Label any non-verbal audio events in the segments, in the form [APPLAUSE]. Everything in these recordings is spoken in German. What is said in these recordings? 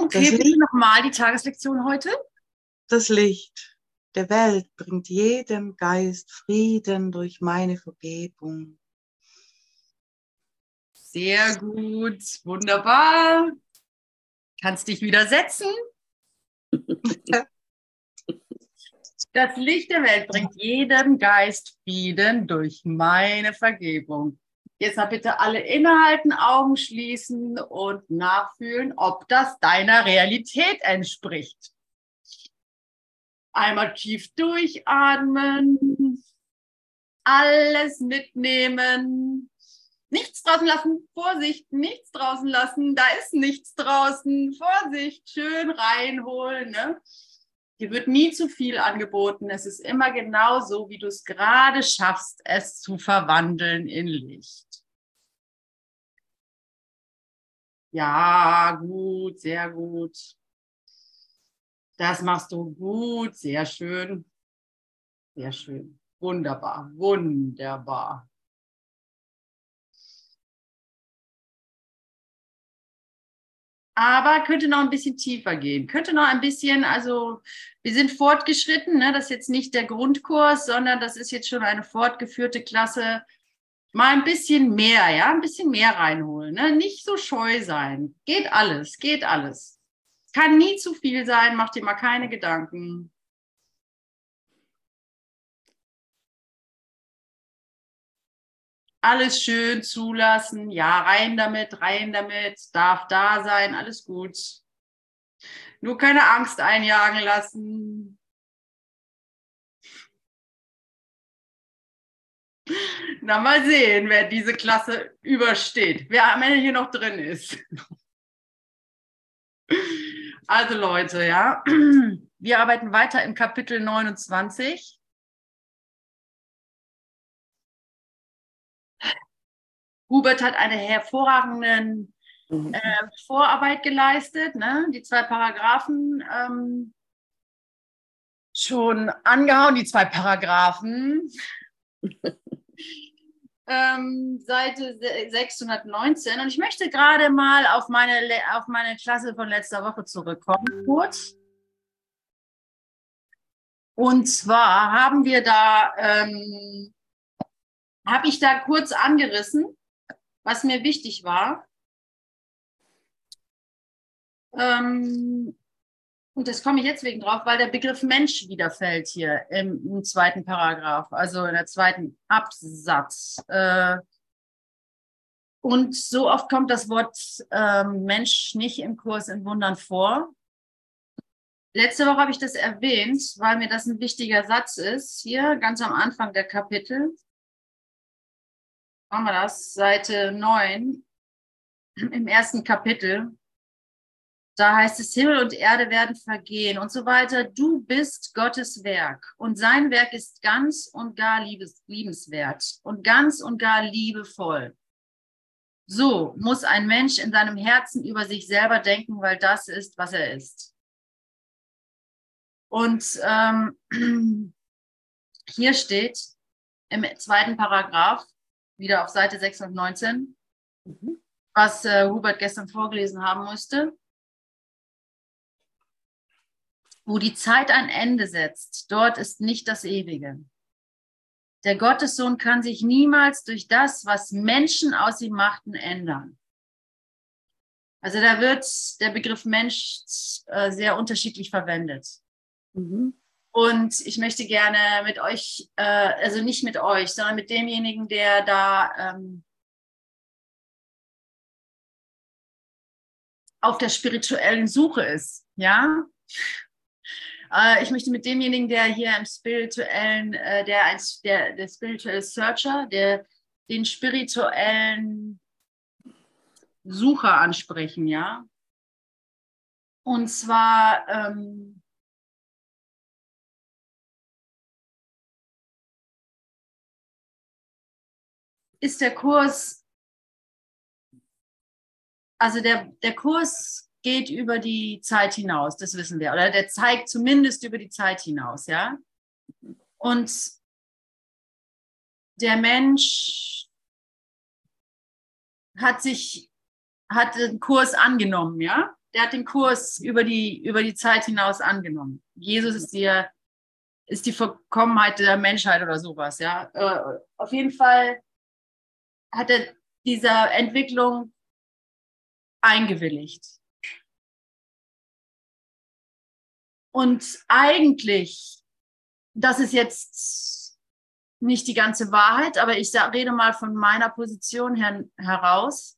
Okay, bitte nochmal die Tageslektion heute. Das Licht der Welt bringt jedem Geist Frieden durch meine Vergebung. Sehr gut, wunderbar. Kannst dich wieder setzen. [LAUGHS] Das Licht der Welt bringt jedem Geist Frieden durch meine Vergebung. Jetzt mal bitte alle innehalten, Augen schließen und nachfühlen, ob das deiner Realität entspricht. Einmal tief durchatmen, alles mitnehmen, nichts draußen lassen, Vorsicht, nichts draußen lassen, da ist nichts draußen, Vorsicht, schön reinholen. Ne? Dir wird nie zu viel angeboten. Es ist immer genau so, wie du es gerade schaffst, es zu verwandeln in Licht. Ja, gut, sehr gut. Das machst du gut, sehr schön. Sehr schön. Wunderbar, wunderbar. aber könnte noch ein bisschen tiefer gehen. Könnte noch ein bisschen, also wir sind fortgeschritten, ne? das ist jetzt nicht der Grundkurs, sondern das ist jetzt schon eine fortgeführte Klasse. Mal ein bisschen mehr, ja, ein bisschen mehr reinholen. Ne? Nicht so scheu sein. Geht alles, geht alles. Kann nie zu viel sein, mach dir mal keine Gedanken. alles schön zulassen. Ja, rein damit, rein damit, darf da sein, alles gut. Nur keine Angst einjagen lassen. [LAUGHS] Na, mal sehen, wer diese Klasse übersteht, wer am Ende hier noch drin ist. [LAUGHS] Also Leute, ja, [CLEARS THROAT] wir arbeiten weiter im Kapitel 29. Hubert hat eine hervorragende mhm. äh, Vorarbeit geleistet, ne? die zwei Paragraphen ähm, schon angehauen, die zwei Paragraphen. [LAUGHS] ähm, Seite 619. Und ich möchte gerade mal auf meine, auf meine Klasse von letzter Woche zurückkommen, kurz. Und zwar haben wir da, ähm, habe ich da kurz angerissen, was mir wichtig war. Ähm, und das komme ich jetzt wegen drauf, weil der Begriff Mensch wieder fällt hier im, im zweiten Paragraph, also in der zweiten Absatz. Äh, und so oft kommt das Wort äh, Mensch nicht im Kurs in Wundern vor. Letzte Woche habe ich das erwähnt, weil mir das ein wichtiger Satz ist, hier ganz am Anfang der Kapitel machen wir das, Seite 9 im ersten Kapitel. Da heißt es, Himmel und Erde werden vergehen und so weiter. Du bist Gottes Werk und sein Werk ist ganz und gar liebes, liebenswert und ganz und gar liebevoll. So muss ein Mensch in seinem Herzen über sich selber denken, weil das ist, was er ist. Und ähm, [CLEARS THROAT] hier steht im zweiten Paragraph, wieder auf Seite 619, mhm. was äh, Hubert gestern vorgelesen haben musste, wo die Zeit ein Ende setzt, dort ist nicht das Ewige. Der Gottessohn kann sich niemals durch das, was Menschen aus ihm machten, ändern. Also da wird der Begriff Mensch äh, sehr unterschiedlich verwendet. Mhm. Und ich möchte gerne mit euch, äh, also nicht mit euch, sondern mit demjenigen, der da ähm, auf der spirituellen Suche ist, ja. Äh, ich möchte mit demjenigen, der hier im spirituellen, äh, der, ein, der, der spirituelle Searcher, der den spirituellen Sucher ansprechen, ja. Und zwar ähm, ist der Kurs, also der, der Kurs geht über die Zeit hinaus, das wissen wir, oder der zeigt zumindest über die Zeit hinaus, ja. Und der Mensch hat sich, hat den Kurs angenommen, ja. der hat den Kurs über die, über die Zeit hinaus angenommen. Jesus ist die, ist die Vollkommenheit der Menschheit oder sowas, ja. Äh, auf jeden Fall hat er dieser Entwicklung eingewilligt. Und eigentlich, das ist jetzt nicht die ganze Wahrheit, aber ich rede mal von meiner Position her, heraus,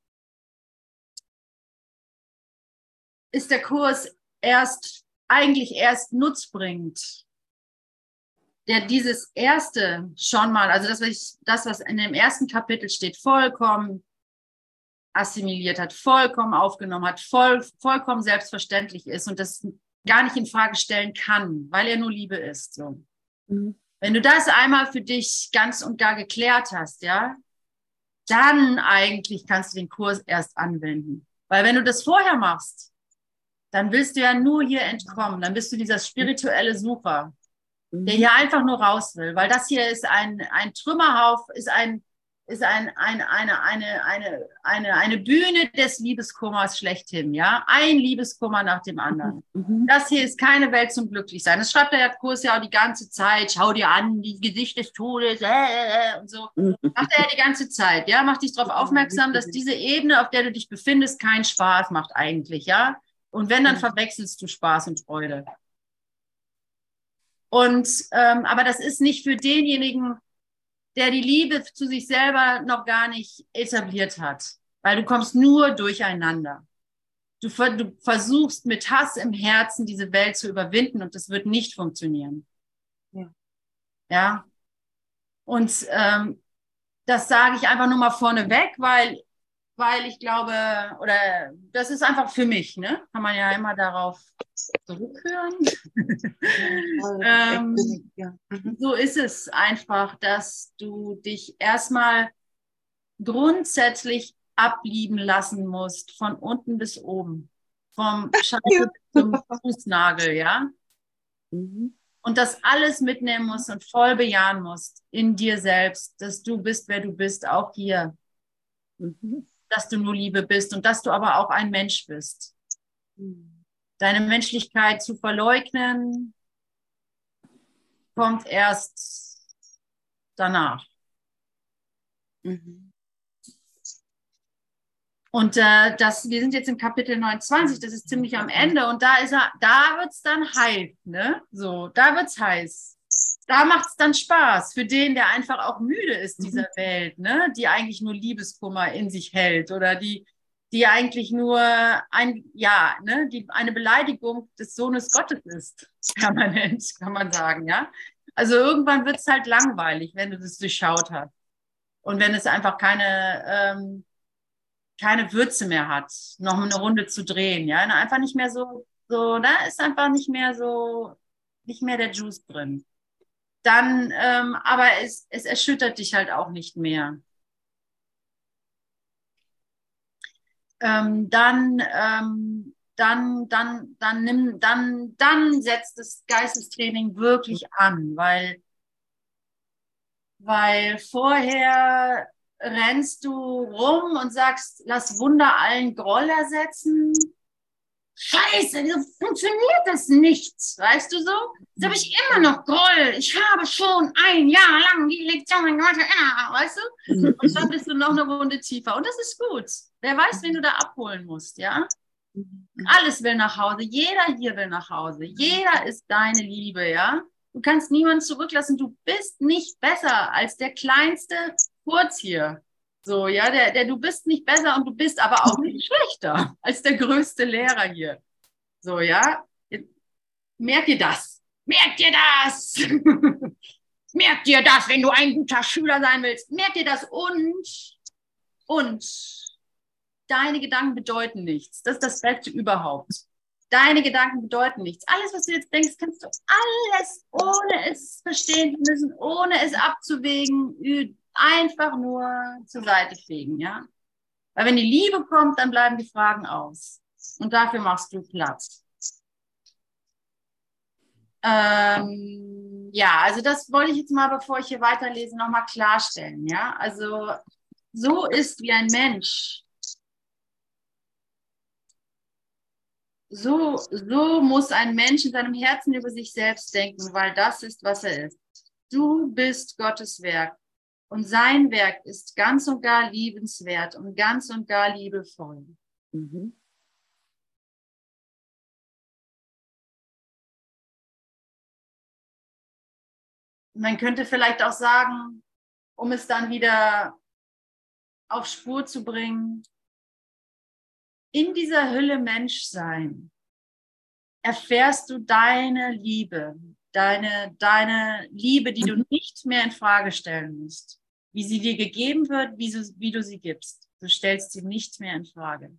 ist der Kurs erst, eigentlich erst nutzbringend. Der dieses erste schon mal, also das, was ich, das, was in dem ersten Kapitel steht, vollkommen assimiliert hat, vollkommen aufgenommen hat, voll, vollkommen selbstverständlich ist und das gar nicht in Frage stellen kann, weil er nur Liebe ist. So. Mhm. Wenn du das einmal für dich ganz und gar geklärt hast, ja, dann eigentlich kannst du den Kurs erst anwenden. Weil wenn du das vorher machst, dann willst du ja nur hier entkommen. Dann bist du dieser spirituelle Sucher, der mhm. hier einfach nur raus will. Weil das hier ist ein, ein Trümmerhauf, ist ein, ist ein, ein, eine, eine, eine, eine, eine Bühne des Liebeskummers schlechthin, ja. Ein Liebeskummer nach dem anderen. Mhm. mhm. Das hier ist keine Welt zum Glücklichsein. Das schreibt der Kurs ja auch die ganze Zeit. Schau dir an, die Gesicht des Todes, äh, äh, äh und so. Mhm. Macht er ja die ganze Zeit, ja. Macht dich darauf aufmerksam, dass diese Ebene, auf der du dich befindest, keinen Spaß macht eigentlich, ja. Und wenn, dann verwechselst du Spaß und Freude. Und, ähm, aber das ist nicht für denjenigen, der die Liebe zu sich selber noch gar nicht etabliert hat, weil du kommst nur durcheinander. Du, du versuchst mit Hass im Herzen diese Welt zu überwinden und das wird nicht funktionieren. Ja. ja? Und ähm, das sage ich einfach nur mal vorneweg, weil, weil ich glaube, oder das ist einfach für mich, ne? Kann man ja immer darauf zurückhören. [LAUGHS] ähm, mhm. so ist es einfach, dass du dich erstmal grundsätzlich ablieben lassen musst, von unten bis oben. Vom [LAUGHS] Scheitel zum Fußnagel, ja? Mhm. Und das alles mitnehmen musst und voll bejahen musst in dir selbst, dass du bist, wer du bist, auch hier. Mhm. Dass du nur Liebe bist und dass du aber auch ein Mensch bist. Deine Menschlichkeit zu verleugnen, kommt erst danach. Mhm. Und äh, das, wir sind jetzt im Kapitel 29, das ist ziemlich am Ende und da ist er, da wird's dann heiß, ne? So, da wird's heiß. Da macht's dann Spaß für den, der einfach auch müde ist dieser mhm. Welt, ne? Die eigentlich nur Liebeskummer in sich hält oder die die eigentlich nur ein, ja, ne, die eine Beleidigung des Sohnes Gottes ist, [LAUGHS] permanent, kann man sagen, ja. Also irgendwann wird es halt langweilig, wenn du das durchschaut hast. Und wenn es einfach keine, ähm, keine Würze mehr hat, noch eine Runde zu drehen, ja. Einfach nicht mehr so, so, da ist einfach nicht mehr so, nicht mehr der Juice drin. Dann, ähm, aber es, es erschüttert dich halt auch nicht mehr. ähm, dann, ähm, dann, dann, dann nimm, dann, dann setzt das Geistestraining wirklich an, weil, weil vorher rennst du rum und sagst, lass Wunder allen Groll ersetzen Scheiße, so funktioniert das nicht, weißt du so? Jetzt habe ich immer noch Groll. Ich habe schon ein Jahr lang die Lektion weißt du? Und dann bist du noch eine Runde tiefer. Und das ist gut. Wer weiß, wen du da abholen musst, ja? Alles will nach Hause. Jeder hier will nach Hause. Jeder ist deine Liebe, ja? Du kannst niemanden zurücklassen. Du bist nicht besser als der kleinste Kurz hier. So, ja, der, der, du bist nicht besser und du bist aber auch nicht schlechter als der größte Lehrer hier. So, ja. Merkt ihr das? Merkt ihr das? [LAUGHS] Merkt ihr das, wenn du ein guter Schüler sein willst? Merkt ihr das? Und, und, deine Gedanken bedeuten nichts. Das ist das Beste überhaupt. Deine Gedanken bedeuten nichts. Alles, was du jetzt denkst, kannst du alles, ohne es verstehen zu müssen, ohne es abzuwägen, einfach nur zur Seite fegen, ja. Weil wenn die Liebe kommt, dann bleiben die Fragen aus. Und dafür machst du Platz. Ähm, ja, also das wollte ich jetzt mal, bevor ich hier weiterlese, nochmal klarstellen, ja. Also so ist wie ein Mensch so, so muss ein Mensch in seinem Herzen über sich selbst denken, weil das ist, was er ist. Du bist Gottes Werk und sein Werk ist ganz und gar liebenswert und ganz und gar liebevoll. Mhm. Man könnte vielleicht auch sagen, um es dann wieder auf Spur zu bringen, in dieser Hülle Menschsein erfährst du deine Liebe, deine, deine Liebe, die du mhm. nicht mehr in Frage stellen musst. Wie sie dir gegeben wird, wie, du, wie du sie gibst. Du stellst sie nicht mehr in Frage.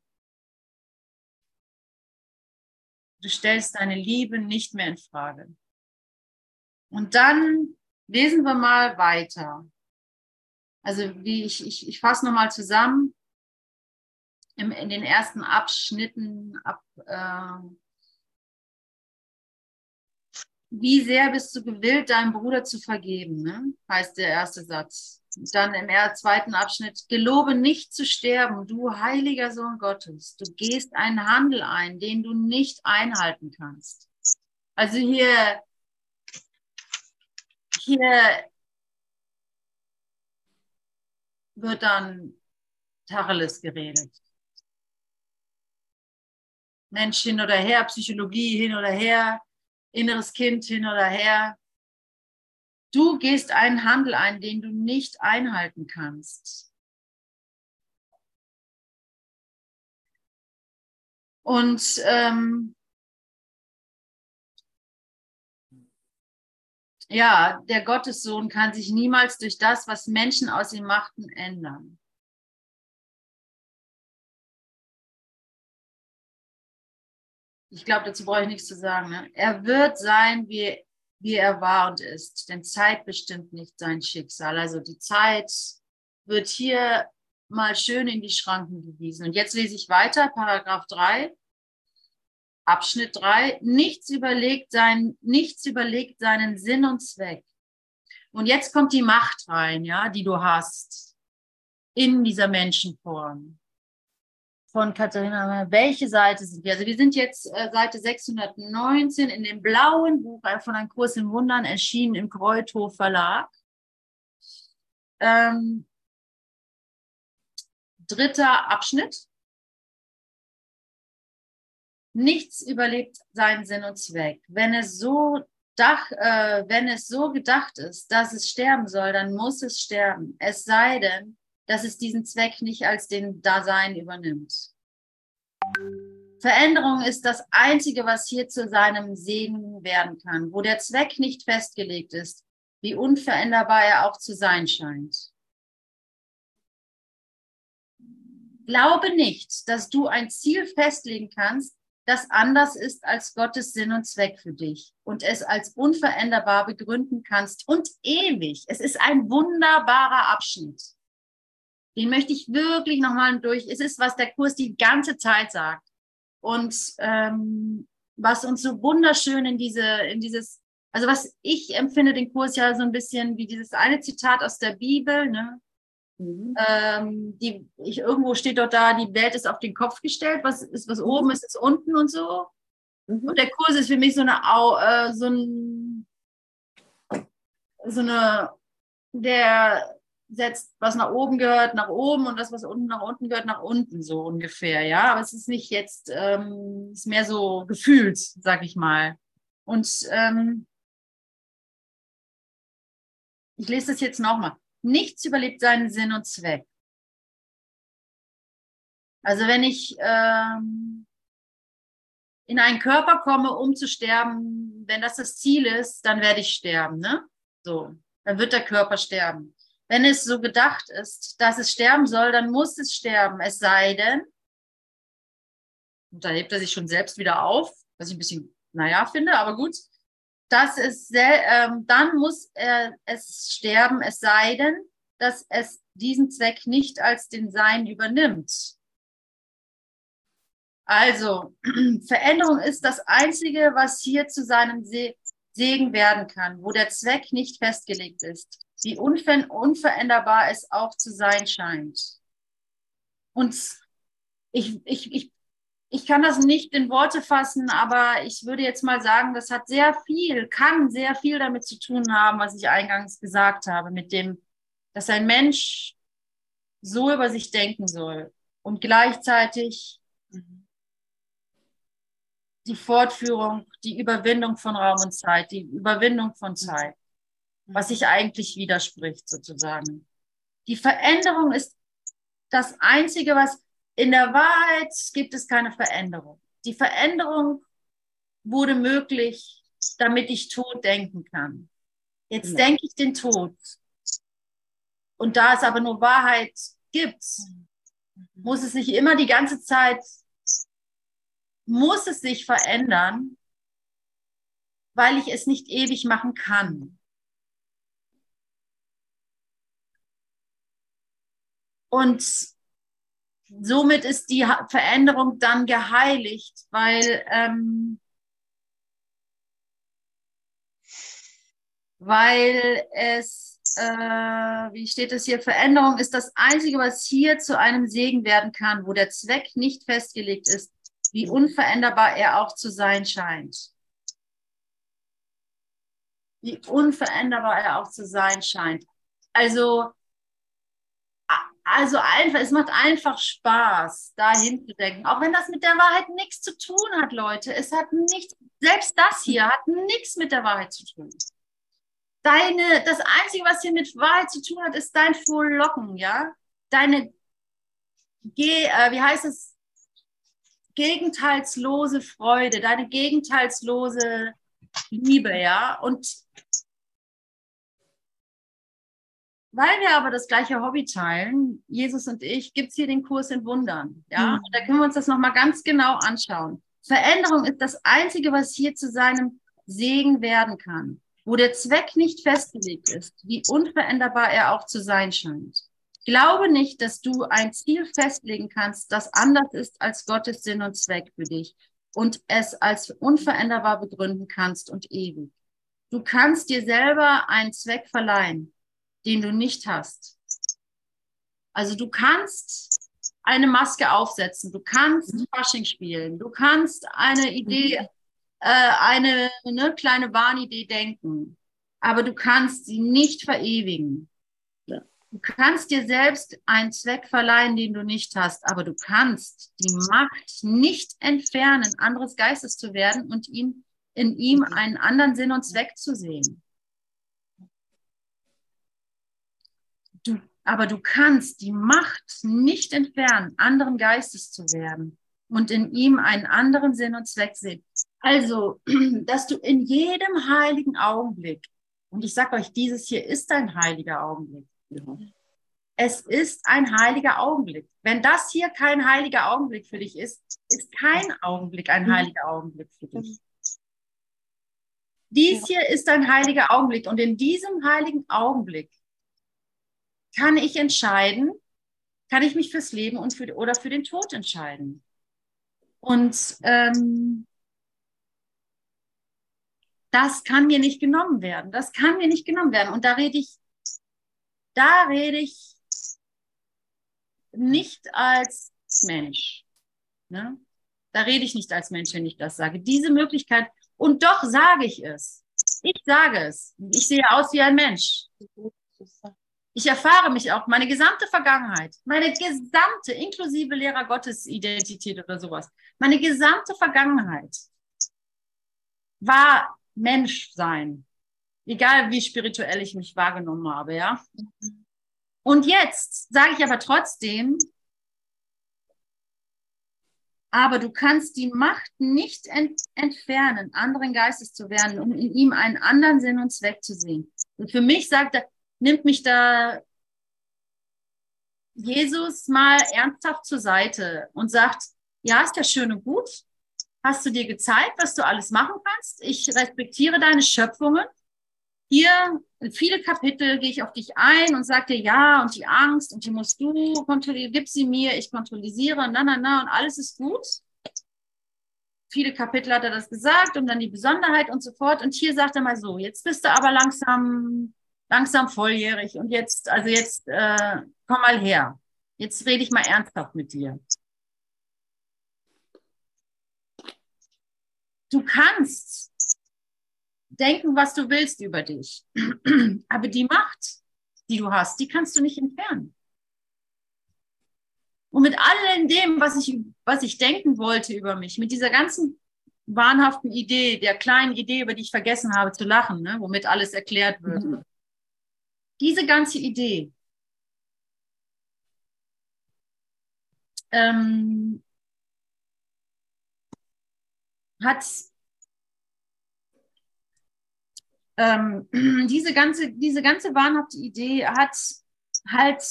Du stellst deine Liebe nicht mehr in Frage. Und dann lesen wir mal weiter. Also wie ich, ich, ich fasse nochmal zusammen im, in den ersten Abschnitten ab, äh, wie sehr bist du gewillt, deinem Bruder zu vergeben, ne? heißt der erste Satz. Dann im zweiten Abschnitt, gelobe nicht zu sterben, du heiliger Sohn Gottes. Du gehst einen Handel ein, den du nicht einhalten kannst. Also hier, hier wird dann Tacheles geredet. Mensch hin oder her, Psychologie hin oder her, inneres Kind hin oder her. Du gehst einen Handel ein, den du nicht einhalten kannst. Und ähm, ja, der Gottessohn kann sich niemals durch das, was Menschen aus ihm machten, ändern. Ich glaube, dazu brauche ich nichts zu sagen. Ne? Er wird sein, wie, wie er war und ist, denn Zeit bestimmt nicht sein Schicksal. Also die Zeit wird hier mal schön in die Schranken gewiesen. Und jetzt lese ich weiter, Paragraph 3. Abschnitt 3, nichts überlegt, sein, nichts überlegt seinen Sinn und Zweck. Und jetzt kommt die Macht rein, ja, die du hast in dieser Menschenform von Katharina, welche Seite sind wir? Also wir sind jetzt äh, Seite 619 in dem blauen Buch von Ein Kurs in Wundern, erschienen im Kreuthof Verlag. Ähm, dritter Abschnitt. Nichts überlebt seinen Sinn und Zweck. Wenn es so Dach, äh, wenn es so gedacht ist, dass es sterben soll, dann muss es sterben. Es sei denn, dass es diesen Zweck nicht als den Dasein übernimmt. Veränderung ist das Einzige, was hier zu seinem Segen werden kann, wo der Zweck nicht festgelegt ist, wie unveränderbar er auch zu sein scheint. Glaube nicht, dass du ein Ziel festlegen kannst, das anders ist als Gottes Sinn und Zweck für dich und es als unveränderbar begründen kannst und ewig. Es ist ein wunderbarer Abschnitt. Den möchte ich wirklich nochmal durch. Es ist, was der Kurs die ganze Zeit sagt. Und ähm, was uns so wunderschön in diese, in dieses, also was ich empfinde den Kurs ja so ein bisschen wie dieses eine Zitat aus der Bibel, ne? Mhm. Ähm, die, ich, irgendwo steht dort da, die Welt ist auf den Kopf gestellt, was ist, was oben ist, ist unten und so. Mhm. Und der Kurs ist für mich so eine, äh, so ein, so eine, der setzt, was nach oben gehört, nach oben und das, was unten nach unten gehört, nach unten, so ungefähr, ja. Aber es ist nicht jetzt, ähm, ist mehr so gefühlt, sag ich mal. Und ähm, ich lese das jetzt nochmal. Nichts überlebt seinen Sinn und Zweck. Also wenn ich ähm, in einen Körper komme, um zu sterben, wenn das das Ziel ist, dann werde ich sterben, ne? So, dann wird der Körper sterben. Wenn es so gedacht ist, dass es sterben soll, dann muss es sterben. Es sei denn, und da hebt er sich schon selbst wieder auf, was ich ein bisschen, naja, finde, aber gut. Das ist sehr, ähm, dann muss er es sterben, es sei denn, dass es diesen Zweck nicht als den Sein übernimmt. Also, [CLEARS THROAT] Veränderung ist das Einzige, was hier zu seinem Segen werden kann, wo der Zweck nicht festgelegt ist wie unver unveränderbar es auch zu sein scheint. Und ich, ich, ich, ich ich kann das nicht in Worte fassen, aber ich würde jetzt mal sagen, das hat sehr viel, kann sehr viel damit zu tun haben, was ich eingangs gesagt habe, mit dem, dass ein Mensch so über sich denken soll und gleichzeitig die Fortführung, die Überwindung von Raum und Zeit, die Überwindung von Zeit, was sich eigentlich widerspricht sozusagen. Die Veränderung ist das Einzige, was in der Wahrheit gibt es keine Veränderung. Die Veränderung wurde möglich, damit ich Tod denken kann. Jetzt ja. denke ich den Tod. Und da es aber nur Wahrheit gibt, muss es sich immer die ganze Zeit, muss es sich verändern, weil ich es nicht ewig machen kann. Und somit ist die Veränderung dann geheiligt, weil, ähm, weil es, äh, wie steht es hier, Veränderung ist das Einzige, was hier zu einem Segen werden kann, wo der Zweck nicht festgelegt ist, wie unveränderbar er auch zu sein scheint. Wie unveränderbar er auch zu sein scheint. Also also einfach, es macht einfach Spaß, dahin zu denken. Auch wenn das mit der Wahrheit nichts zu tun hat, Leute. Es hat nichts, selbst das hier hat nichts mit der Wahrheit zu tun. Deine, das Einzige, was hier mit Wahrheit zu tun hat, ist dein Frohlocken, ja? Deine, Ge, äh, wie heißt es? Gegenteilslose Freude, deine gegenteilslose Liebe, ja? Und Weil wir aber das gleiche Hobby teilen, Jesus und ich, gibt es hier den Kurs in Wundern. Ja, mhm. da können wir uns das nochmal ganz genau anschauen. Veränderung ist das Einzige, was hier zu seinem Segen werden kann, wo der Zweck nicht festgelegt ist, wie unveränderbar er auch zu sein scheint. Glaube nicht, dass du ein Ziel festlegen kannst, das anders ist als Gottes Sinn und Zweck für dich und es als unveränderbar begründen kannst und ewig. Du kannst dir selber einen Zweck verleihen, den du nicht hast. Also du kannst eine Maske aufsetzen, du kannst mhm. Fasching spielen, du kannst eine Idee, mhm. äh, eine ne, kleine Wahnidee denken, aber du kannst sie nicht verewigen. Ja. Du kannst dir selbst einen Zweck verleihen, den du nicht hast, aber du kannst die Macht nicht entfernen, anderes Geistes zu werden und ihm, in ihm mhm. einen anderen Sinn und Zweck zu sehen. Du, aber du kannst die Macht nicht entfernen, anderen Geistes zu werden und in ihm einen anderen Sinn und Zweck sehen. Also, [CLEARS THROAT] dass du in jedem heiligen Augenblick, und ich sage euch, dieses hier ist ein heiliger Augenblick. Es ist ein heiliger Augenblick. Wenn das hier kein heiliger Augenblick für dich ist, ist kein Augenblick ein mhm. heiliger Augenblick für dich. Dies hier ist ein heiliger Augenblick und in diesem heiligen Augenblick kann ich entscheiden, kann ich mich fürs Leben und für, oder für den Tod entscheiden. Und ähm, das kann mir nicht genommen werden. Das kann mir nicht genommen werden. Und da rede ich, da rede ich nicht als Mensch. Ne? Da rede ich nicht als Mensch, wenn ich das sage. Diese Möglichkeit, und doch sage ich es. Ich sage es. Ich sehe aus wie ein Mensch. Ich erfahre mich auch, meine gesamte Vergangenheit, meine gesamte, inklusive Lehrer Gottes Identität oder sowas, meine gesamte Vergangenheit war Menschsein. Egal wie spirituell ich mich wahrgenommen habe, ja. Und jetzt sage ich aber trotzdem, aber du kannst die Macht nicht ent entfernen, anderen Geistes zu werden, um in ihm einen anderen Sinn und Zweck zu sehen. Und für mich sagt er, nimmt mich da Jesus mal ernsthaft zur Seite und sagt, ja, ist ja schön und gut. Hast du dir gezeigt, was du alles machen kannst? Ich respektiere deine Schöpfungen. Hier in viele Kapitel gehe ich auf dich ein und sage dir, ja, und die Angst, und die musst du kontrollieren, gib sie mir, ich kontrollisiere, na, na, na, und alles ist gut. Viele Kapitel hat er das gesagt und dann die Besonderheit und so fort. Und hier sagt er mal so, jetzt bist du aber langsam langsam volljährig und jetzt, also jetzt äh, komm mal her. Jetzt rede ich mal ernsthaft mit dir. du kannst denken, was du willst über dich. [CLEARS THROAT] Aber die Macht, die du hast, die kannst du nicht entfernen. Und mit all dem, was ich, was ich denken wollte über mich, mit dieser ganzen wahnhaften Idee, der kleinen Idee, über die ich vergessen habe zu lachen, ne, womit alles erklärt wird. Mhm. Diese ganze Idee ähm, hat ähm, [CLEARS THROAT] diese ganze, diese ganze wahnhafte Idee hat halt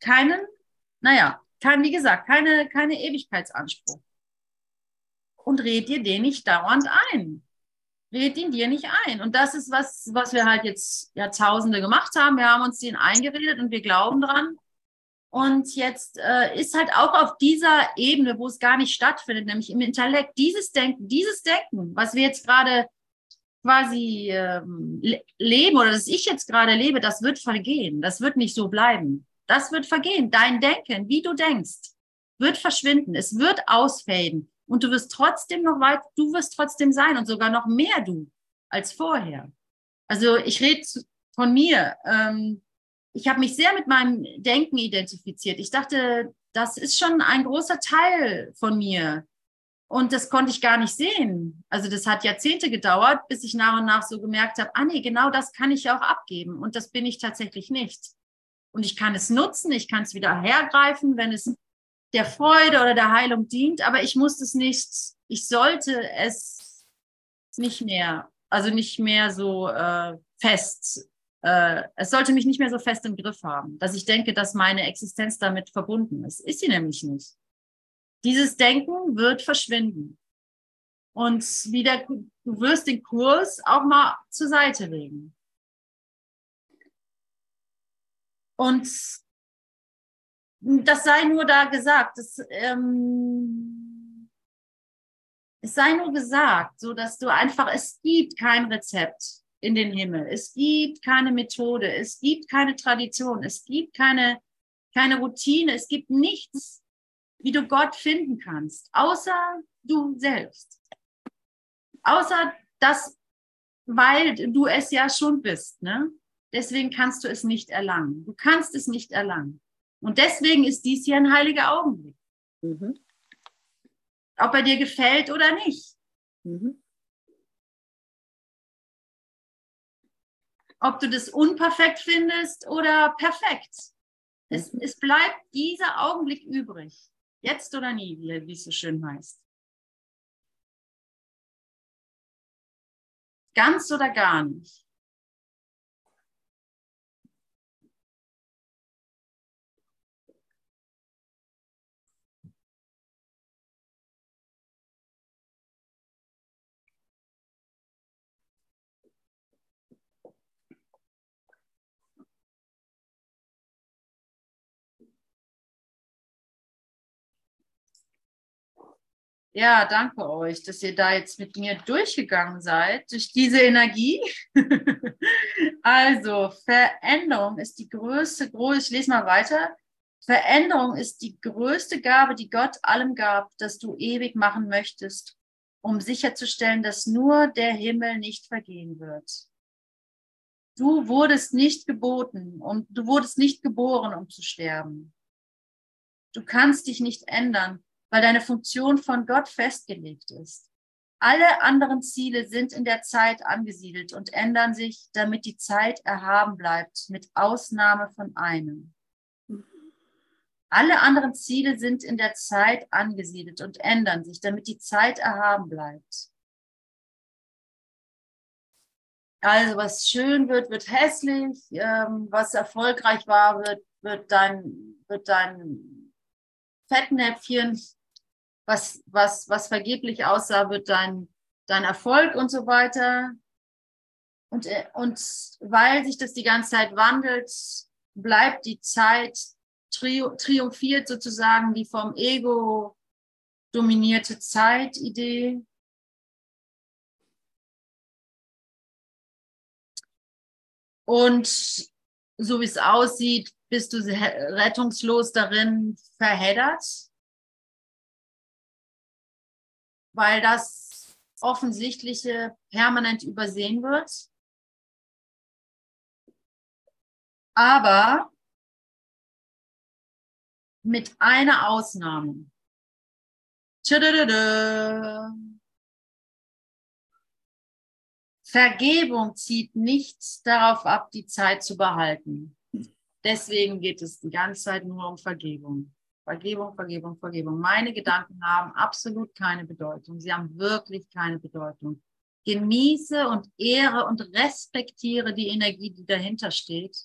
keinen, naja, kein, wie gesagt, keine, keine Ewigkeitsanspruch. Und red dir den nicht dauernd ein. Red ihn dir nicht ein. Und das ist was, was wir halt jetzt Jahrtausende gemacht haben. Wir haben uns den eingeredet und wir glauben dran. Und jetzt äh, ist halt auch auf dieser Ebene, wo es gar nicht stattfindet, nämlich im Intellekt, dieses Denken, dieses Denken, was wir jetzt gerade quasi ähm, leben oder das ich jetzt gerade lebe, das wird vergehen. Das wird nicht so bleiben. Das wird vergehen. Dein Denken, wie du denkst, wird verschwinden. Es wird ausfaden. Und du wirst trotzdem noch weit, du wirst trotzdem sein und sogar noch mehr du als vorher. Also ich rede von mir. Ähm, ich habe mich sehr mit meinem Denken identifiziert. Ich dachte, das ist schon ein großer Teil von mir. Und das konnte ich gar nicht sehen. Also das hat Jahrzehnte gedauert, bis ich nach und nach so gemerkt habe, ah nee, genau das kann ich auch abgeben. Und das bin ich tatsächlich nicht. Und ich kann es nutzen, ich kann es wieder hergreifen, wenn es der Freude oder der Heilung dient, aber ich muss es nicht, ich sollte es nicht mehr, also nicht mehr so äh, fest, äh, es sollte mich nicht mehr so fest im Griff haben, dass ich denke, dass meine Existenz damit verbunden ist. Ist sie nämlich nicht. Dieses Denken wird verschwinden. Und wieder, du wirst den Kurs auch mal zur Seite legen. Und das sei nur da gesagt. Das, ähm, es sei nur gesagt, so dass du einfach, es gibt kein Rezept in den Himmel. Es gibt keine Methode. Es gibt keine Tradition. Es gibt keine, keine Routine. Es gibt nichts, wie du Gott finden kannst, außer du selbst. Außer das, weil du es ja schon bist. Ne? Deswegen kannst du es nicht erlangen. Du kannst es nicht erlangen. Und deswegen ist dies hier ein heiliger Augenblick. Mhm. Ob er dir gefällt oder nicht. Mhm. Ob du das unperfekt findest oder perfekt. Es, mhm. es bleibt dieser Augenblick übrig. Jetzt oder nie, wie, wie es so schön heißt. Ganz oder gar nicht. Ja, danke euch, dass ihr da jetzt mit mir durchgegangen seid, durch diese Energie. [LAUGHS] also, Veränderung ist die größte, große, ich lese mal weiter. Veränderung ist die größte Gabe, die Gott allem gab, dass du ewig machen möchtest, um sicherzustellen, dass nur der Himmel nicht vergehen wird. Du wurdest nicht geboten und du wurdest nicht geboren, um zu sterben. Du kannst dich nicht ändern weil deine Funktion von Gott festgelegt ist. Alle anderen Ziele sind in der Zeit angesiedelt und ändern sich, damit die Zeit erhaben bleibt, mit Ausnahme von einem. Alle anderen Ziele sind in der Zeit angesiedelt und ändern sich, damit die Zeit erhaben bleibt. Also was schön wird, wird hässlich. Ähm, was erfolgreich war, wird, wird dein, wird dein Fettnäpfchen was, was, was vergeblich aussah, wird dein, dein Erfolg und so weiter. Und, äh, und weil sich das die ganze Zeit wandelt, bleibt die Zeit, triumphiert sozusagen die vom Ego dominierte Zeitidee. Und so wie es aussieht, bist du rettungslos darin verheddert. Weil das Offensichtliche permanent übersehen wird. Aber mit einer Ausnahme. Tschadadada. Vergebung zieht nicht darauf ab, die Zeit zu behalten. Deswegen geht es die ganze Zeit nur um Vergebung. Vergebung, Vergebung, Vergebung. Meine Gedanken haben absolut keine Bedeutung. Sie haben wirklich keine Bedeutung. Genieße und ehre und respektiere die Energie, die dahinter steht.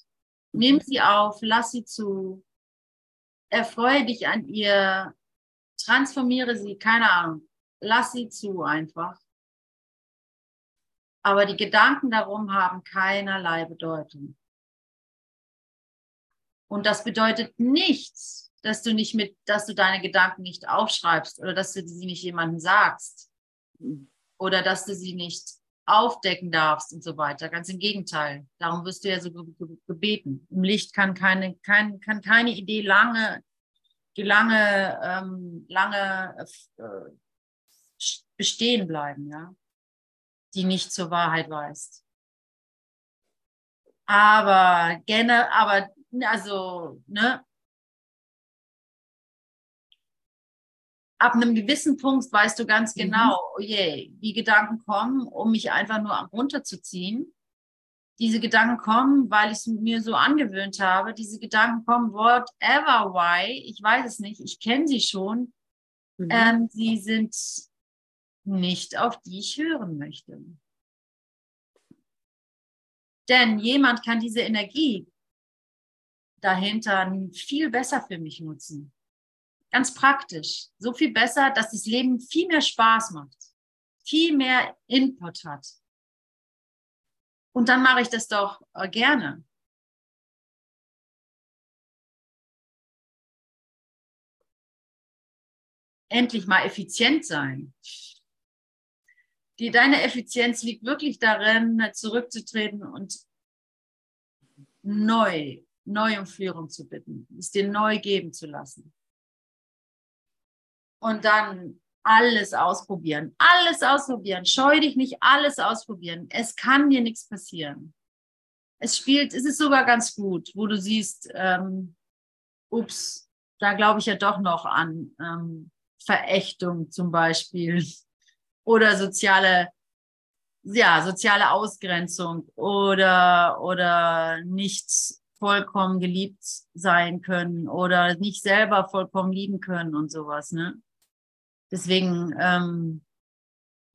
Nimm sie auf, lass sie zu. Erfreue dich an ihr. Transformiere sie, keine Ahnung. Lass sie zu einfach. Aber die Gedanken darum haben keinerlei Bedeutung. Und das bedeutet nichts, dass du nicht mit, dass du deine Gedanken nicht aufschreibst oder dass du sie nicht jemandem sagst oder dass du sie nicht aufdecken darfst und so weiter. Ganz im Gegenteil. Darum wirst du ja so gebeten. Im Licht kann keine, kein, kann keine Idee lange, lange, ähm, lange äh, bestehen bleiben, ja die nicht zur Wahrheit weist. Aber gerne, aber also, ne? Ab einem gewissen Punkt weißt du ganz mhm. genau, oh je, die Gedanken kommen, um mich einfach nur runterzuziehen. Diese Gedanken kommen, weil ich es mir so angewöhnt habe. Diese Gedanken kommen, whatever why, ich weiß es nicht, ich kenne sie schon. Mhm. Ähm, sie sind nicht auf die ich hören möchte. Denn jemand kann diese Energie dahinter viel besser für mich nutzen. Ganz praktisch. So viel besser, dass das Leben viel mehr Spaß macht, viel mehr Input hat. Und dann mache ich das doch äh, gerne. Endlich mal effizient sein die, deine Effizienz liegt wirklich darin, zurückzutreten und neu, neu um Führung zu bitten, es dir neu geben zu lassen. Und dann alles ausprobieren, alles ausprobieren. Scheu dich nicht, alles ausprobieren. Es kann dir nichts passieren. Es spielt, es ist sogar ganz gut, wo du siehst, ähm, ups, da glaube ich ja doch noch an ähm, Verächtung zum Beispiel [LAUGHS] oder soziale, ja, soziale Ausgrenzung oder, oder nicht vollkommen geliebt sein können oder nicht selber vollkommen lieben können und sowas, ne? Deswegen ähm,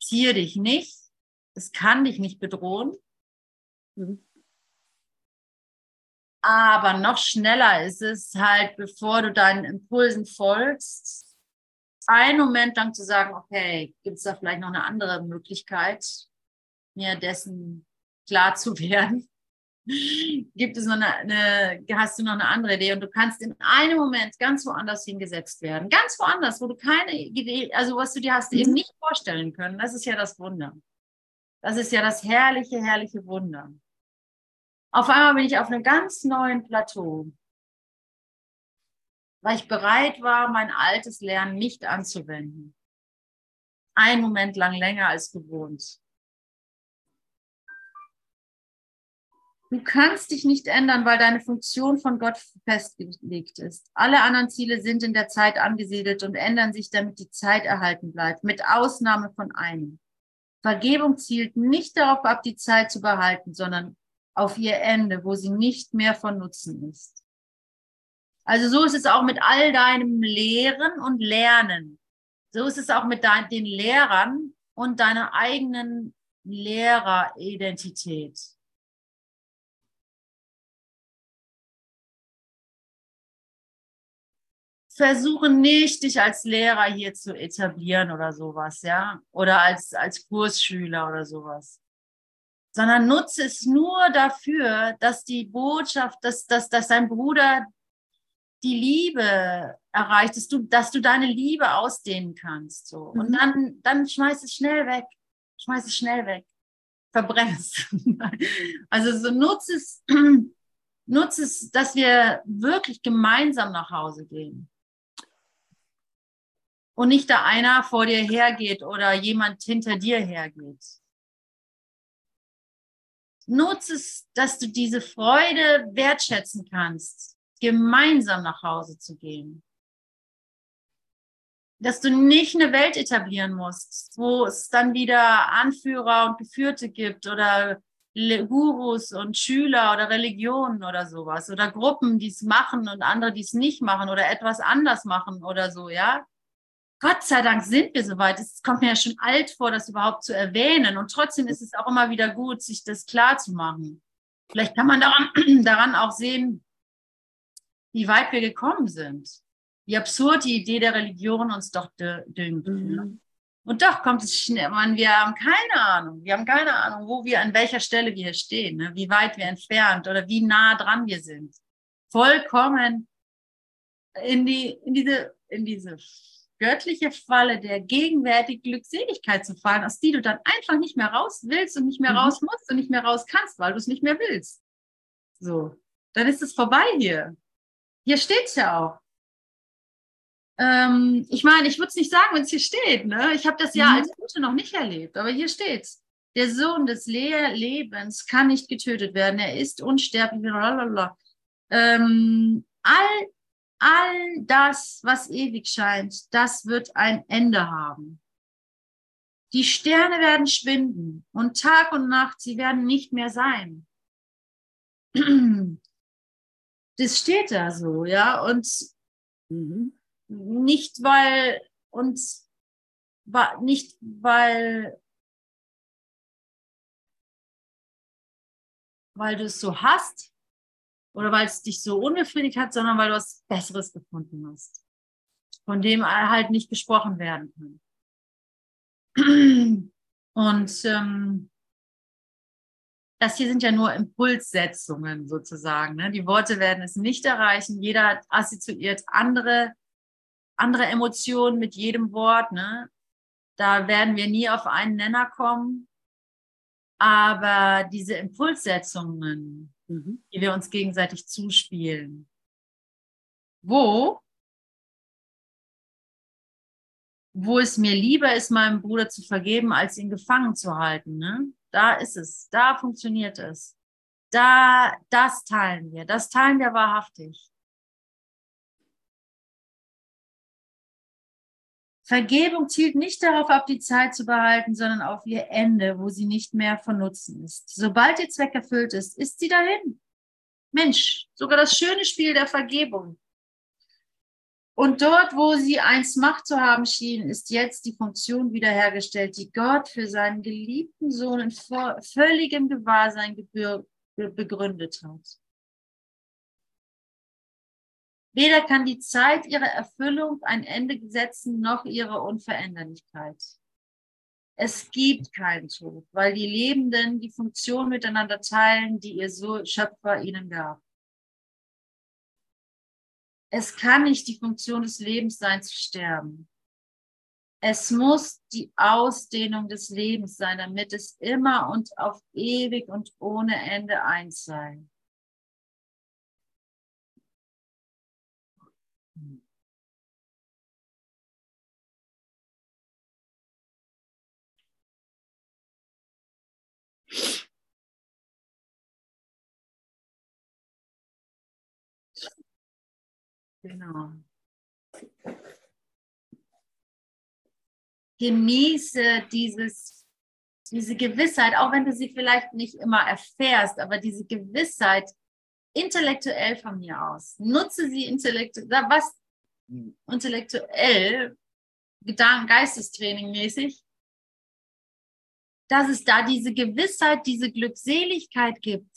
ziehe dich nicht. Es kann dich nicht bedrohen. Mhm. Aber noch schneller ist es halt, bevor du deinen Impulsen folgst, einen Moment lang zu sagen, okay, gibt es da vielleicht noch eine andere Möglichkeit, mir dessen klar zu [LAUGHS] werden? Gibt es noch eine, eine, hast du noch eine andere Idee und du kannst in einem Moment ganz woanders hingesetzt werden. Ganz woanders, wo du keine Idee, also was du dir hast eben mhm. nicht vorstellen können. Das ist ja das Wunder. Das ist ja das herrliche, herrliche Wunder. Auf einmal bin ich auf einem ganz neuen Plateau weil ich bereit war, mein altes Lernen nicht anzuwenden. Ein Moment lang länger als gewohnt. Du kannst dich nicht ändern, weil deine Funktion von Gott festgelegt ist. Alle anderen Ziele sind in der Zeit angesiedelt und ändern sich, damit die Zeit erhalten bleibt, mit Ausnahme von einem. Vergebung zielt nicht darauf ab, die Zeit zu behalten, sondern auf ihr Ende, wo sie nicht mehr von Nutzen ist. Also so ist es auch mit all deinem Lehren und Lernen. So ist es auch mit den Lehrern und deiner eigenen Lehreridentität. Versuche nicht, dich als Lehrer hier zu etablieren oder sowas, ja, oder als, als Kursschüler oder sowas sondern nutze es nur dafür, dass die Botschaft, dass, dass, dass dein Bruder die Liebe erreicht, dass du, dass du deine Liebe ausdehnen kannst. So. Und mhm. dann, dann schmeiß es schnell weg. Schmeiß es schnell weg. Verbrenn es. [LAUGHS] also so nutze es, [CLEARS THROAT] nutze es, dass wir wirklich gemeinsam nach Hause gehen. Und nicht da einer vor dir hergeht oder jemand hinter dir hergeht. Nutze es, dass du diese Freude wertschätzen kannst, gemeinsam nach Hause zu gehen. Dass du nicht eine Welt etablieren musst, wo es dann wieder Anführer und Geführte gibt oder Gurus und Schüler oder Religionen oder sowas oder Gruppen, die es machen und andere, die es nicht machen oder etwas anders machen oder so, ja. Gott sei Dank sind wir soweit. Es kommt mir ja schon alt vor, das überhaupt zu erwähnen. Und trotzdem ist es auch immer wieder gut, sich das klar zu machen. Vielleicht kann man daran, [CLEARS THROAT] daran auch sehen, wie weit wir gekommen sind. Wie absurd die Idee der Religion uns doch düngt. Mhm. Und doch kommt es schnell, man, wir haben keine Ahnung. Wir haben keine Ahnung, wo wir, an welcher Stelle wir hier stehen, ne? wie weit wir entfernt oder wie nah dran wir sind. Vollkommen in die, in diese, in diese göttliche Falle der gegenwärtigen Glückseligkeit zu fallen, aus die du dann einfach nicht mehr raus willst und nicht mehr mhm. raus musst und nicht mehr raus kannst, weil du es nicht mehr willst. So, dann ist es vorbei hier. Hier steht es ja auch. Ähm, ich meine, ich würde es nicht sagen, wenn es hier steht. Ne? Ich habe das ja mhm. als Gute noch nicht erlebt, aber hier steht's. Der Sohn des Le Lebens kann nicht getötet werden. Er ist unsterblich. Ähm, all all das, was ewig scheint, das wird ein Ende haben. Die Sterne werden schwinden und Tag und Nacht, sie werden nicht mehr sein. [CLEARS THROAT] Das steht da so, ja, und nicht weil uns, nicht weil, weil du es so hast, oder weil es dich so unbefriedigt hat, sondern weil du was Besseres gefunden hast, von dem halt nicht gesprochen werden kann. Und ähm, das hier sind ja nur Impulssetzungen sozusagen. Ne? Die Worte werden es nicht erreichen. Jeder assoziiert andere, andere Emotionen mit jedem Wort. Ne? Da werden wir nie auf einen Nenner kommen. Aber diese Impulssetzungen, mhm. die wir uns gegenseitig zuspielen. Wo, wo es mir lieber ist, meinem Bruder zu vergeben, als ihn gefangen zu halten. Ne? Da ist es, da funktioniert es. Da, das teilen wir, das teilen wir wahrhaftig. Vergebung zielt nicht darauf ab, die Zeit zu behalten, sondern auf ihr Ende, wo sie nicht mehr von Nutzen ist. Sobald ihr Zweck erfüllt ist, ist sie dahin. Mensch, sogar das schöne Spiel der Vergebung. Und dort, wo sie einst Macht zu haben schien, ist jetzt die Funktion wiederhergestellt, die Gott für seinen geliebten Sohn in völligem Gewahrsein begründet hat. Weder kann die Zeit ihrer Erfüllung ein Ende setzen, noch ihre Unveränderlichkeit. Es gibt keinen Tod, weil die Lebenden die Funktion miteinander teilen, die ihr so Schöpfer ihnen gab. Es kann nicht die Funktion des Lebens sein, zu sterben. Es muss die Ausdehnung des Lebens sein, damit es immer und auf ewig und ohne Ende eins sei. Genau. Genieße dieses, diese Gewissheit, auch wenn du sie vielleicht nicht immer erfährst, aber diese Gewissheit intellektuell von mir aus. Nutze sie intellektuell, was intellektuell, Gedanken, Geistestraining mäßig, dass es da diese Gewissheit, diese Glückseligkeit gibt,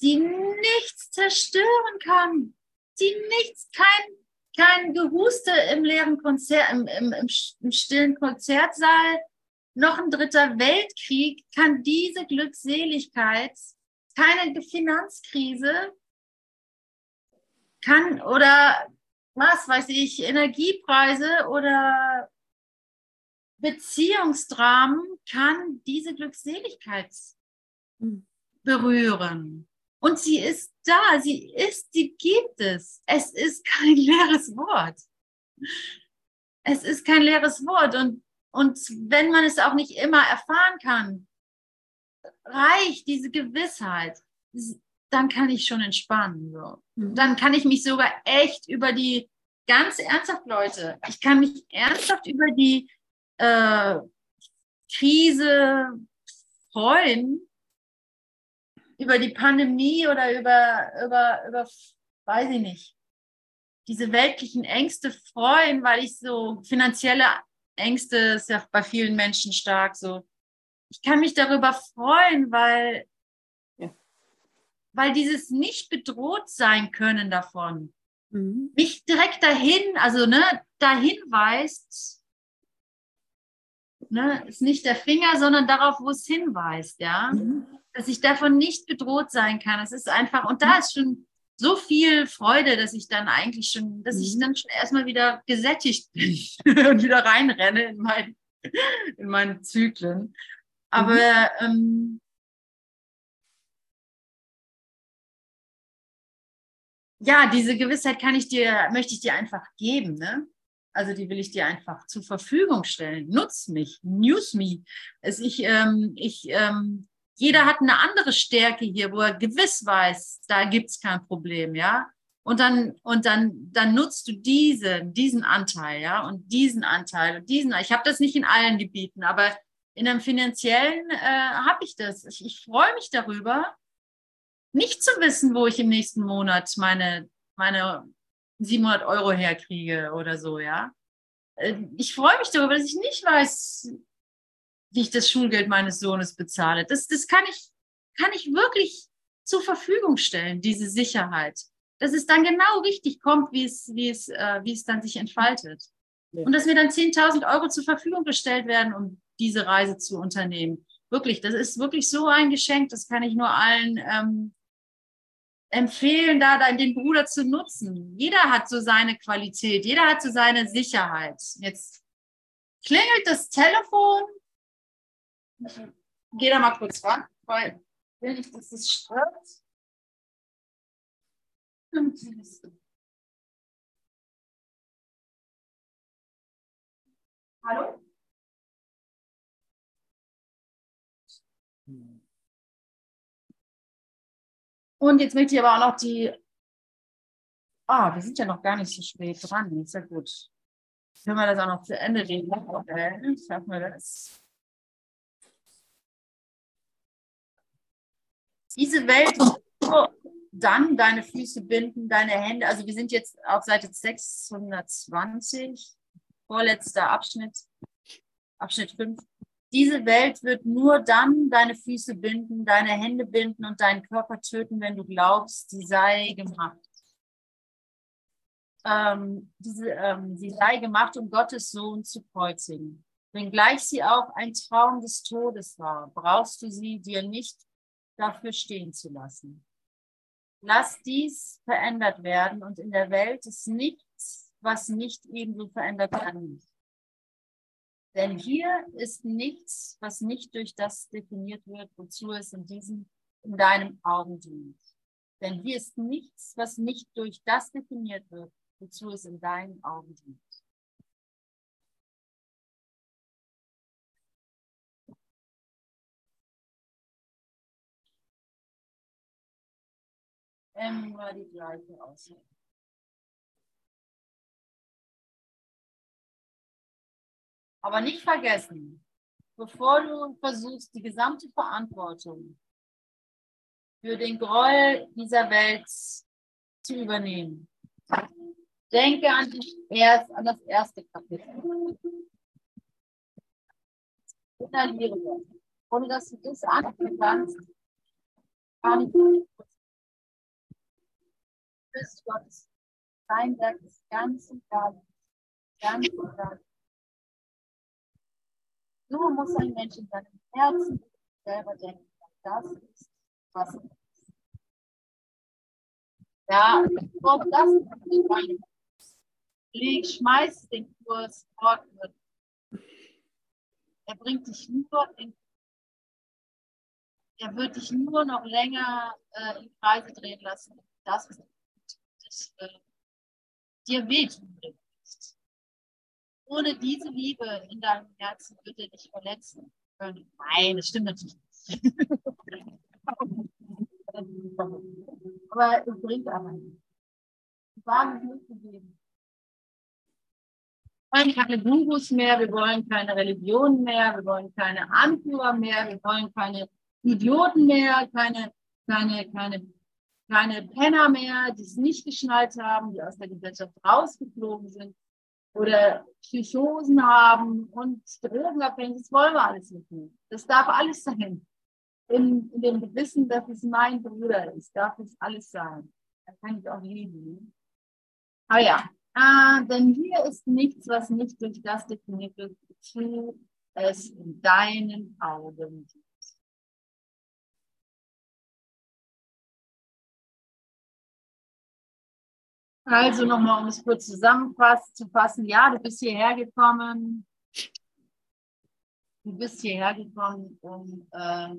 die nichts zerstören kann, die nichts, kein, kein Gehuste im leeren Konzert, im, im, im, im stillen Konzertsaal, noch ein dritter Weltkrieg kann diese Glückseligkeit, keine Finanzkrise, kann oder was weiß ich, Energiepreise oder Beziehungsdramen kann diese Glückseligkeit hm. berühren. Und sie ist da, sie ist, sie gibt es. Es ist kein [LAUGHS] leeres Wort. Es ist kein leeres Wort. Und, und wenn man es auch nicht immer erfahren kann, reicht diese Gewissheit, dann kann ich schon entspannen. So. Mhm. Dann kann ich mich sogar echt über die, ganz ernsthaft, Leute, ich kann mich ernsthaft über die äh, Krise freuen, über die Pandemie oder über, über, über, weiß ich nicht, diese weltlichen Ängste freuen, weil ich so finanzielle Ängste ist ja bei vielen Menschen stark so. Ich kann mich darüber freuen, weil, ja. weil dieses nicht bedroht sein können davon mhm. mich direkt dahin, also ne, dahin weist, ne, ist nicht der Finger, sondern darauf, wo es hinweist, ja. Mhm. Dass ich davon nicht bedroht sein kann. Es ist einfach, und da ist schon so viel Freude, dass ich dann eigentlich schon, dass ich mhm. dann schon erstmal wieder gesättigt [LAUGHS] bin und wieder reinrenne in, mein, in meine Zyklen. Aber mhm. ähm, ja, diese Gewissheit kann ich dir, möchte ich dir einfach geben, ne? Also die will ich dir einfach zur Verfügung stellen. Nutz mich, news me. Also ich, ähm, ich, ähm, jeder hat eine andere Stärke hier, wo er gewiss weiß, da gibt's kein Problem, ja. Und dann, und dann, dann nutzt du diesen, diesen Anteil, ja, und diesen Anteil und diesen. Ich habe das nicht in allen Gebieten, aber in einem finanziellen äh, habe ich das. Ich, ich freue mich darüber, nicht zu wissen, wo ich im nächsten Monat meine, meine 700 Euro herkriege oder so, ja. Äh, ich freue mich darüber, dass ich nicht weiß, wie ich das Schulgeld meines Sohnes bezahle. Das, das kann ich, kann ich wirklich zur Verfügung stellen, diese Sicherheit. Dass es dann genau richtig kommt, wie es, wie es, äh, wie es dann sich entfaltet. Ja. Und dass mir dann 10.000 Euro zur Verfügung gestellt werden, um diese Reise zu unternehmen. Wirklich, das ist wirklich so ein Geschenk, das kann ich nur allen ähm, empfehlen, da dann den Bruder zu nutzen. Jeder hat so seine Qualität, jeder hat so seine Sicherheit. Jetzt klingelt das Telefon. Geh da mal kurz ran, weil ich will nicht, dass es stört. Hallo? Und jetzt möchte ich aber auch noch die. Ah, wir sind ja noch gar nicht so spät dran. Ist ja gut. Können wir das auch noch zu Ende reden? Okay, schaffen wir das. Diese Welt, dann deine Füße binden, deine Hände. Also wir sind jetzt auf Seite 620, vorletzter Abschnitt, Abschnitt 5. Diese Welt wird nur dann deine Füße binden, deine Hände binden und deinen Körper töten, wenn du glaubst, sie sei gemacht. Ähm, diese, ähm, sie sei gemacht, um Gottes Sohn zu kreuzigen. Wenngleich sie auch ein Traum des Todes war, brauchst du sie dir nicht dafür stehen zu lassen. Lass dies verändert werden und in der Welt ist nichts, was nicht ebenso verändert werden muss. Denn hier ist nichts, was nicht durch das definiert wird, wozu es in diesem, in deinem Augen dient. Denn hier ist nichts, was nicht durch das definiert wird, wozu es in deinen Augen dient. Immer die gleiche Aussage. Aber nicht vergessen, bevor du versuchst, die gesamte Verantwortung für den Groll dieser Welt zu übernehmen, denke an, erst, an das erste Kapitel. Inhaliere das. Ohne dass du das anfangen kannst, kann. Bist Gottes. Dein Werk ist ganz und gar. Ganz und gar nicht. So muss ein Mensch in seinem Herzen selber denken. Das ist, was er ist. Ja, bevor das nicht leg, schmeiß den Kurs fort. Er bringt dich nur in er wird dich nur noch länger äh, in Kreise drehen lassen. Das ist äh, dir wehtun bringt. Ohne diese Liebe in deinem Herzen wird er dich verletzen können. Nein, das stimmt natürlich nicht. [LAUGHS] aber es bringt aber nichts. Ist nicht gegeben. Wir wollen keine Gurus mehr, wir wollen keine Religion mehr, wir wollen keine Anführer mehr, wir wollen keine Idioten mehr, keine, keine, keine, keine Penner mehr, die es nicht geschnallt haben, die aus der Gesellschaft rausgeflogen sind oder Psychosen haben und Drogenabhängig, das wollen wir alles nicht mehr. Das darf alles sein. In, in dem Gewissen, dass es mein Bruder ist, darf es alles sein. Da kann ich auch lieben. Aber ja, äh, denn hier ist nichts, was nicht durch das definiert wird, wozu es in deinen Augen gibt. Also nochmal, um es kurz zusammenzufassen. Ja, du bist hierher gekommen. Du bist hierher gekommen, um, äh,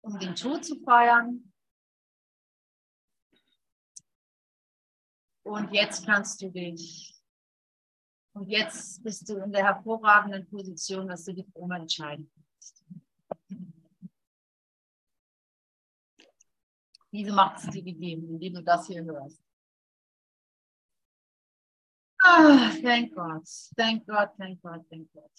um den Tod zu feiern. Und jetzt kannst du dich, und jetzt bist du in der hervorragenden Position, dass du dich immer entscheiden kannst. Diese Macht ist dir gegeben, indem du das hier hörst. Ah, thank God, thank God, thank God, thank God.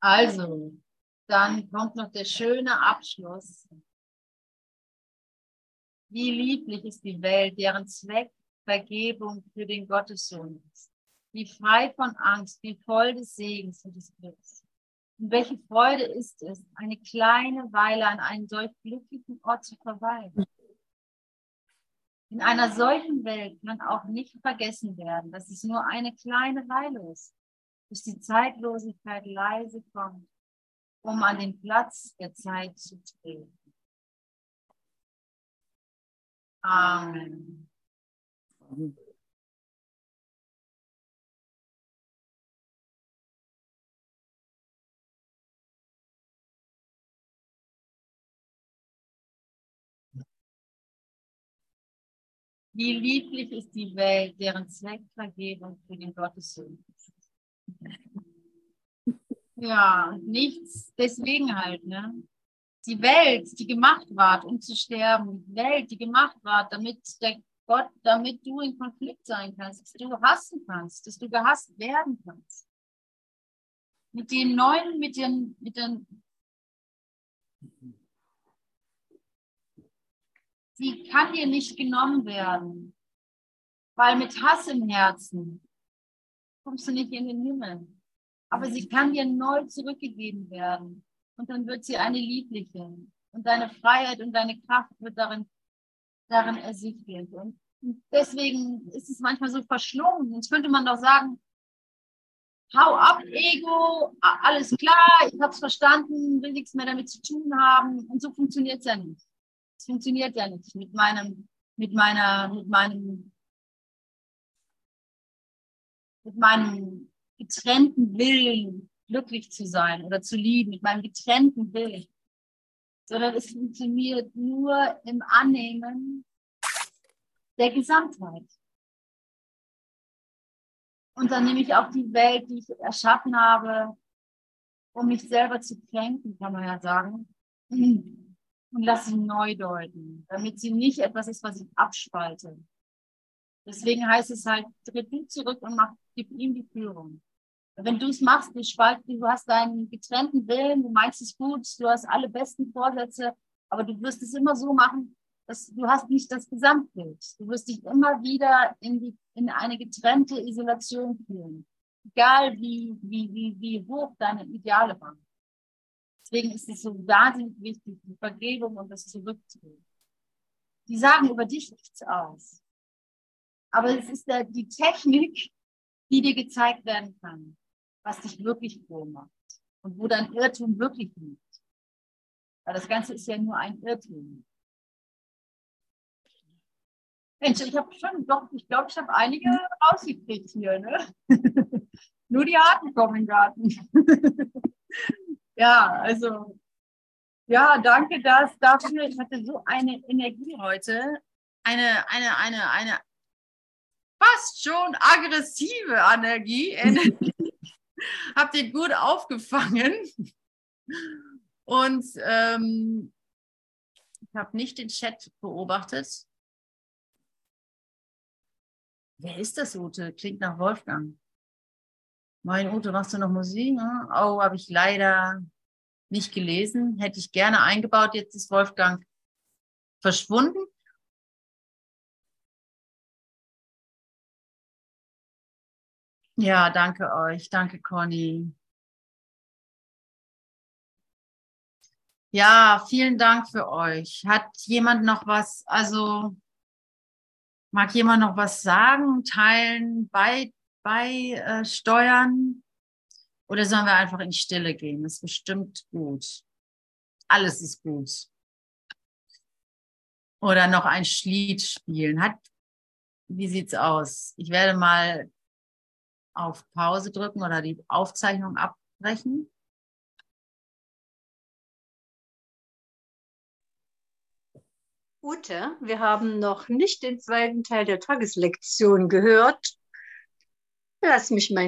Also, dann kommt noch der schöne Abschluss wie lieblich ist die Welt, deren Zweck Vergebung für den Gottessohn ist. Wie frei von Angst, wie voll des Segens und des Glücks. Und welche Freude ist es, eine kleine Weile an einem solch glücklichen Ort zu verweilen. In einer solchen Welt kann auch nicht vergessen werden, dass es nur eine kleine Weile ist, bis die Zeitlosigkeit leise kommt, um an den Platz der Zeit zu treten. Amen. Wie lieblich ist die Welt, deren Zweckvergebung für den Gottessohn. Ja, nichts, deswegen halt, ne? Die Welt, die gemacht war, um zu sterben, die Welt, die gemacht war, damit der Gott, damit du in Konflikt sein kannst, dass du hassen kannst, dass du gehasst werden kannst. Mit den neuen, mit den, mit den, sie kann dir nicht genommen werden, weil mit Hass im Herzen kommst du nicht in den Himmel. Aber sie kann dir neu zurückgegeben werden und dann wird sie eine liebliche. Und deine Freiheit und deine Kraft wird darin, darin ersichtlich. Und deswegen ist es manchmal so verschlungen. Jetzt könnte man doch sagen, hau ab, Ego, alles klar, ich habe es verstanden, will nichts mehr damit zu tun haben. Und so funktioniert es ja nicht. Es funktioniert ja nicht mit meinem, mit meiner, mit meinem, mit meinem getrennten Willen glücklich zu sein oder zu lieben, mit meinem getrennten Willen, sondern es funktioniert nur im Annehmen der Gesamtheit. Und dann nehme ich auch die Welt, die ich erschaffen habe, um mich selber zu kränken, kann man ja sagen, und lasse sie neu deuten, damit sie nicht etwas ist, was ich abspalte. Deswegen heißt es halt, tritt du zurück und mach, gib ihm die Führung. Wenn du es machst, du spaltest, du hast deinen getrennten Willen, du meinst es gut, du hast alle besten Vorsätze, aber du wirst es immer so machen, dass du hast nicht das Gesamtbild. Du wirst dich immer wieder in, die, in eine getrennte Isolation fühlen. Egal wie, wie, wie, wie hoch deine Ideale waren. Deswegen ist es so wahnsinnig wichtig, die Vergebung und das Zurückzugehen. Die sagen über dich nichts aus. Aber es ist der, die Technik, die dir gezeigt werden kann. Was dich wirklich froh macht und wo dein Irrtum wirklich liegt. Weil das Ganze ist ja nur ein Irrtum. Mensch, ich habe schon, doch, ich glaube, ich habe einige rausgekriegt hier, ne? [LAUGHS] Nur die Harten kommen im Garten. [LAUGHS] ja, also, ja, danke das, dafür. Ich hatte so eine Energie heute. Eine, eine, eine, eine fast schon aggressive Energie. Energie. [LAUGHS] Habt ihr gut aufgefangen. Und ähm, ich habe nicht den Chat beobachtet. Wer ist das, Ute? Klingt nach Wolfgang. Mein Ute, machst du noch Musik? Oh, habe ich leider nicht gelesen. Hätte ich gerne eingebaut. Jetzt ist Wolfgang verschwunden. Ja, danke euch. Danke, Conny. Ja, vielen Dank für euch. Hat jemand noch was, also Mag jemand noch was sagen, teilen, bei, beisteuern? Äh, Oder sollen wir einfach in Stille gehen? Das ist bestimmt gut. Alles ist gut. Oder noch ein Schlied spielen. Hat, wie sieht's aus? Ich werde mal auf Pause drücken oder die Aufzeichnung abbrechen. Ute, wir haben noch nicht den zweiten Teil der Tageslektion gehört. Lass mich meine